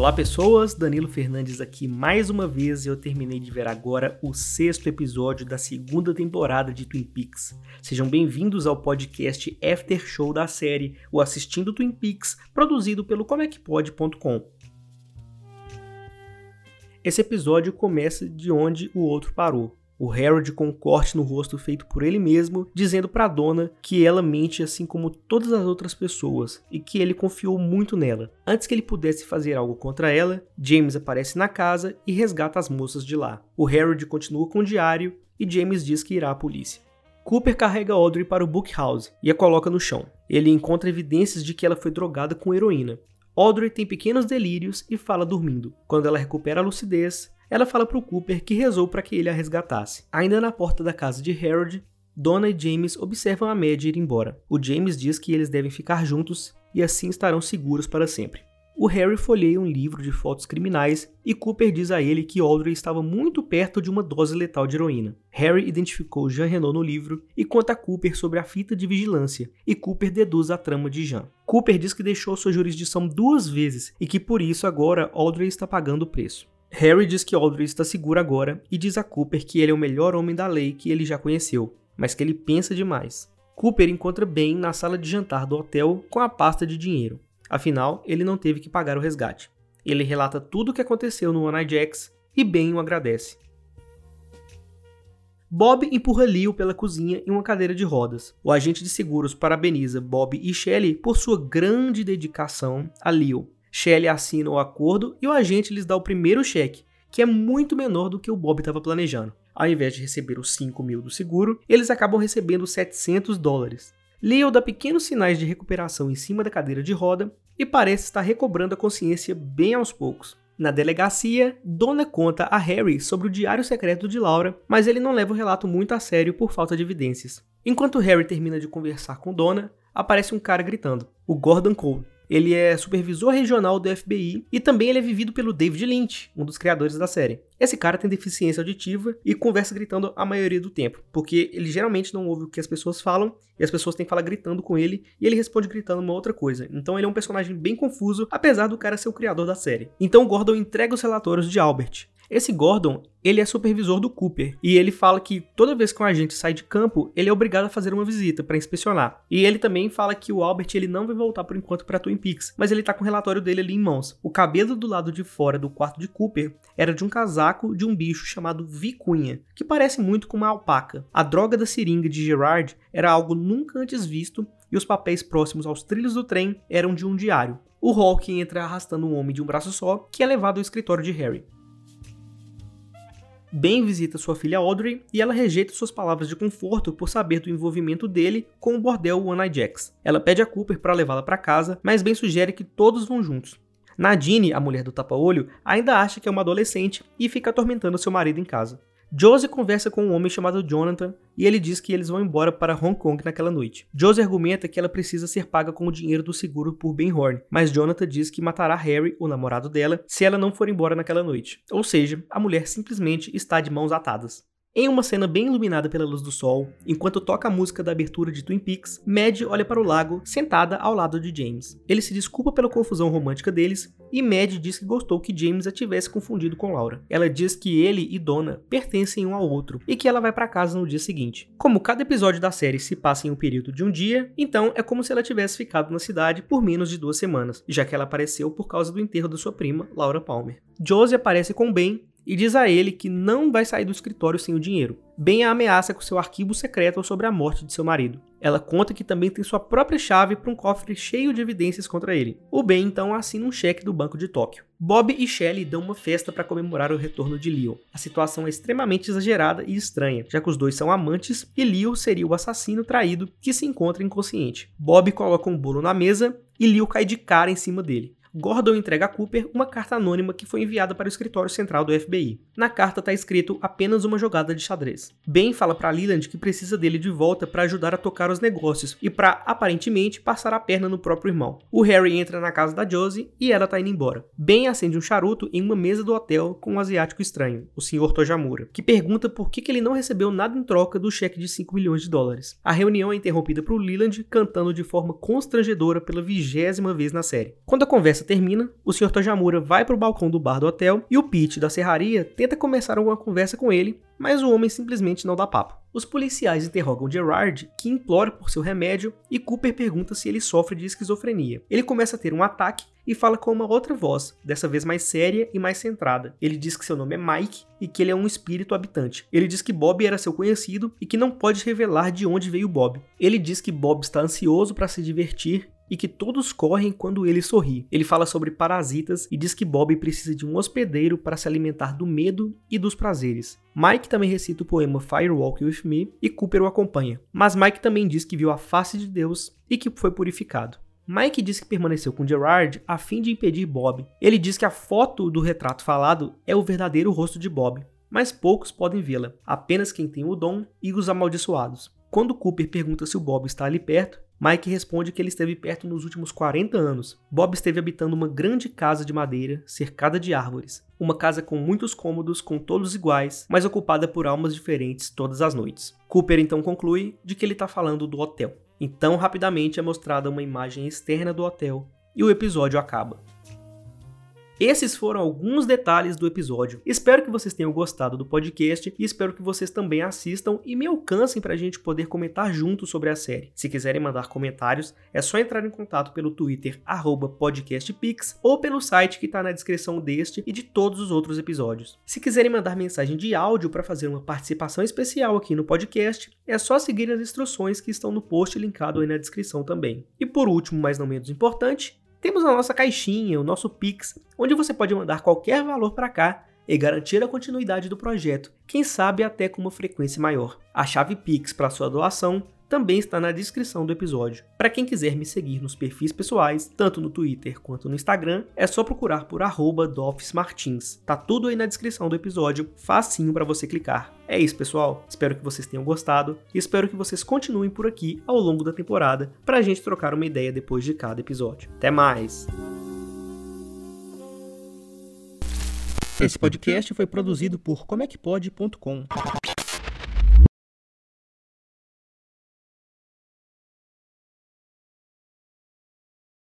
Olá pessoas, Danilo Fernandes aqui mais uma vez e eu terminei de ver agora o sexto episódio da segunda temporada de Twin Peaks. Sejam bem-vindos ao podcast After Show da série O Assistindo Twin Peaks, produzido pelo comecpod.com. Esse episódio começa de onde o outro parou, o Harold com um corte no rosto feito por ele mesmo, dizendo para a dona que ela mente assim como todas as outras pessoas e que ele confiou muito nela. Antes que ele pudesse fazer algo contra ela, James aparece na casa e resgata as moças de lá. O Harold continua com o diário e James diz que irá à polícia. Cooper carrega Audrey para o bookhouse e a coloca no chão. Ele encontra evidências de que ela foi drogada com heroína. Audrey tem pequenos delírios e fala dormindo. Quando ela recupera a lucidez, ela fala para o Cooper que rezou para que ele a resgatasse. Ainda na porta da casa de Harold, Donna e James observam a Mad ir embora. O James diz que eles devem ficar juntos e assim estarão seguros para sempre. O Harry folheia um livro de fotos criminais e Cooper diz a ele que Audrey estava muito perto de uma dose letal de heroína. Harry identificou Jean Renault no livro e conta a Cooper sobre a fita de vigilância, e Cooper deduz a trama de Jean. Cooper diz que deixou sua jurisdição duas vezes e que por isso agora Audrey está pagando o preço. Harry diz que Audrey está seguro agora e diz a Cooper que ele é o melhor homem da lei que ele já conheceu, mas que ele pensa demais. Cooper encontra Ben na sala de jantar do hotel com a pasta de dinheiro. Afinal, ele não teve que pagar o resgate. Ele relata tudo o que aconteceu no Jacks e Ben o agradece. Bob empurra Leo pela cozinha em uma cadeira de rodas. O agente de seguros parabeniza Bob e Shelley por sua grande dedicação a Leo Shelley assina o acordo e o agente lhes dá o primeiro cheque, que é muito menor do que o Bob estava planejando. Ao invés de receber os 5 mil do seguro, eles acabam recebendo 700 dólares. Leo dá pequenos sinais de recuperação em cima da cadeira de roda e parece estar recobrando a consciência bem aos poucos. Na delegacia, Donna conta a Harry sobre o diário secreto de Laura, mas ele não leva o relato muito a sério por falta de evidências. Enquanto Harry termina de conversar com Donna, aparece um cara gritando, o Gordon Cole. Ele é supervisor regional do FBI e também ele é vivido pelo David Lynch, um dos criadores da série. Esse cara tem deficiência auditiva e conversa gritando a maioria do tempo, porque ele geralmente não ouve o que as pessoas falam e as pessoas têm que falar gritando com ele e ele responde gritando uma outra coisa. Então ele é um personagem bem confuso, apesar do cara ser o criador da série. Então Gordon entrega os relatórios de Albert. Esse Gordon, ele é supervisor do Cooper e ele fala que toda vez que um agente sai de campo, ele é obrigado a fazer uma visita para inspecionar. E ele também fala que o Albert ele não vai voltar por enquanto para Twin Peaks, mas ele tá com o relatório dele ali em mãos. O cabelo do lado de fora do quarto de Cooper era de um casaco de um bicho chamado vicunha, que parece muito com uma alpaca. A droga da seringa de Gerard era algo nunca antes visto e os papéis próximos aos trilhos do trem eram de um diário. O Hawking entra arrastando um homem de um braço só, que é levado ao escritório de Harry. Ben visita sua filha Audrey e ela rejeita suas palavras de conforto por saber do envolvimento dele com o bordel One Eye Jacks. Ela pede a Cooper para levá-la para casa, mas Ben sugere que todos vão juntos. Nadine, a mulher do tapa-olho, ainda acha que é uma adolescente e fica atormentando seu marido em casa. Josie conversa com um homem chamado Jonathan e ele diz que eles vão embora para Hong Kong naquela noite. Josie argumenta que ela precisa ser paga com o dinheiro do seguro por Ben Horn, mas Jonathan diz que matará Harry, o namorado dela, se ela não for embora naquela noite. Ou seja, a mulher simplesmente está de mãos atadas. Em uma cena bem iluminada pela luz do sol, enquanto toca a música da abertura de Twin Peaks, Mad olha para o lago, sentada ao lado de James. Ele se desculpa pela confusão romântica deles e Mad diz que gostou que James a tivesse confundido com Laura. Ela diz que ele e Donna pertencem um ao outro e que ela vai para casa no dia seguinte. Como cada episódio da série se passa em um período de um dia, então é como se ela tivesse ficado na cidade por menos de duas semanas, já que ela apareceu por causa do enterro da sua prima, Laura Palmer. Josie aparece com Ben e diz a ele que não vai sair do escritório sem o dinheiro. Ben a ameaça com seu arquivo secreto sobre a morte de seu marido. Ela conta que também tem sua própria chave para um cofre cheio de evidências contra ele. O Ben então assina um cheque do Banco de Tóquio. Bob e Shelley dão uma festa para comemorar o retorno de Leo. A situação é extremamente exagerada e estranha, já que os dois são amantes e Leo seria o assassino traído que se encontra inconsciente. Bob coloca um bolo na mesa e Leo cai de cara em cima dele. Gordon entrega a Cooper uma carta anônima que foi enviada para o escritório central do FBI. Na carta está escrito apenas uma jogada de xadrez. Ben fala para Leland que precisa dele de volta para ajudar a tocar os negócios e para, aparentemente, passar a perna no próprio irmão. O Harry entra na casa da Josie e ela está indo embora. Ben acende um charuto em uma mesa do hotel com um asiático estranho, o Sr. Tojamura, que pergunta por que, que ele não recebeu nada em troca do cheque de 5 milhões de dólares. A reunião é interrompida por Leland cantando de forma constrangedora pela vigésima vez na série. Quando a conversa termina, o Sr. Tojamura vai para o balcão do bar do hotel e o Pete da serraria tenta começar uma conversa com ele, mas o homem simplesmente não dá papo. Os policiais interrogam Gerard, que implora por seu remédio, e Cooper pergunta se ele sofre de esquizofrenia. Ele começa a ter um ataque e fala com uma outra voz, dessa vez mais séria e mais centrada. Ele diz que seu nome é Mike e que ele é um espírito habitante. Ele diz que Bob era seu conhecido e que não pode revelar de onde veio Bob. Ele diz que Bob está ansioso para se divertir e que todos correm quando ele sorri. Ele fala sobre parasitas e diz que Bob precisa de um hospedeiro para se alimentar do medo e dos prazeres. Mike também recita o poema Firewalk With Me e Cooper o acompanha. Mas Mike também diz que viu a face de Deus e que foi purificado. Mike diz que permaneceu com Gerard a fim de impedir Bob. Ele diz que a foto do retrato falado é o verdadeiro rosto de Bob, mas poucos podem vê-la, apenas quem tem o dom e os amaldiçoados. Quando Cooper pergunta se o Bob está ali perto, Mike responde que ele esteve perto nos últimos 40 anos. Bob esteve habitando uma grande casa de madeira, cercada de árvores. Uma casa com muitos cômodos, com todos iguais, mas ocupada por almas diferentes todas as noites. Cooper então conclui de que ele está falando do hotel. Então, rapidamente é mostrada uma imagem externa do hotel e o episódio acaba. Esses foram alguns detalhes do episódio. Espero que vocês tenham gostado do podcast e espero que vocês também assistam e me alcancem para a gente poder comentar juntos sobre a série. Se quiserem mandar comentários, é só entrar em contato pelo Twitter podcastpix ou pelo site que está na descrição deste e de todos os outros episódios. Se quiserem mandar mensagem de áudio para fazer uma participação especial aqui no podcast, é só seguir as instruções que estão no post linkado aí na descrição também. E por último, mas não menos importante, temos a nossa caixinha, o nosso Pix, onde você pode mandar qualquer valor para cá e garantir a continuidade do projeto, quem sabe até com uma frequência maior. A chave Pix para sua doação também está na descrição do episódio. Para quem quiser me seguir nos perfis pessoais, tanto no Twitter quanto no Instagram, é só procurar por @dofsmartins. Tá tudo aí na descrição do episódio, facinho para você clicar. É isso, pessoal. Espero que vocês tenham gostado e espero que vocês continuem por aqui ao longo da temporada para a gente trocar uma ideia depois de cada episódio. Até mais. Esse podcast foi produzido por comecpod.com.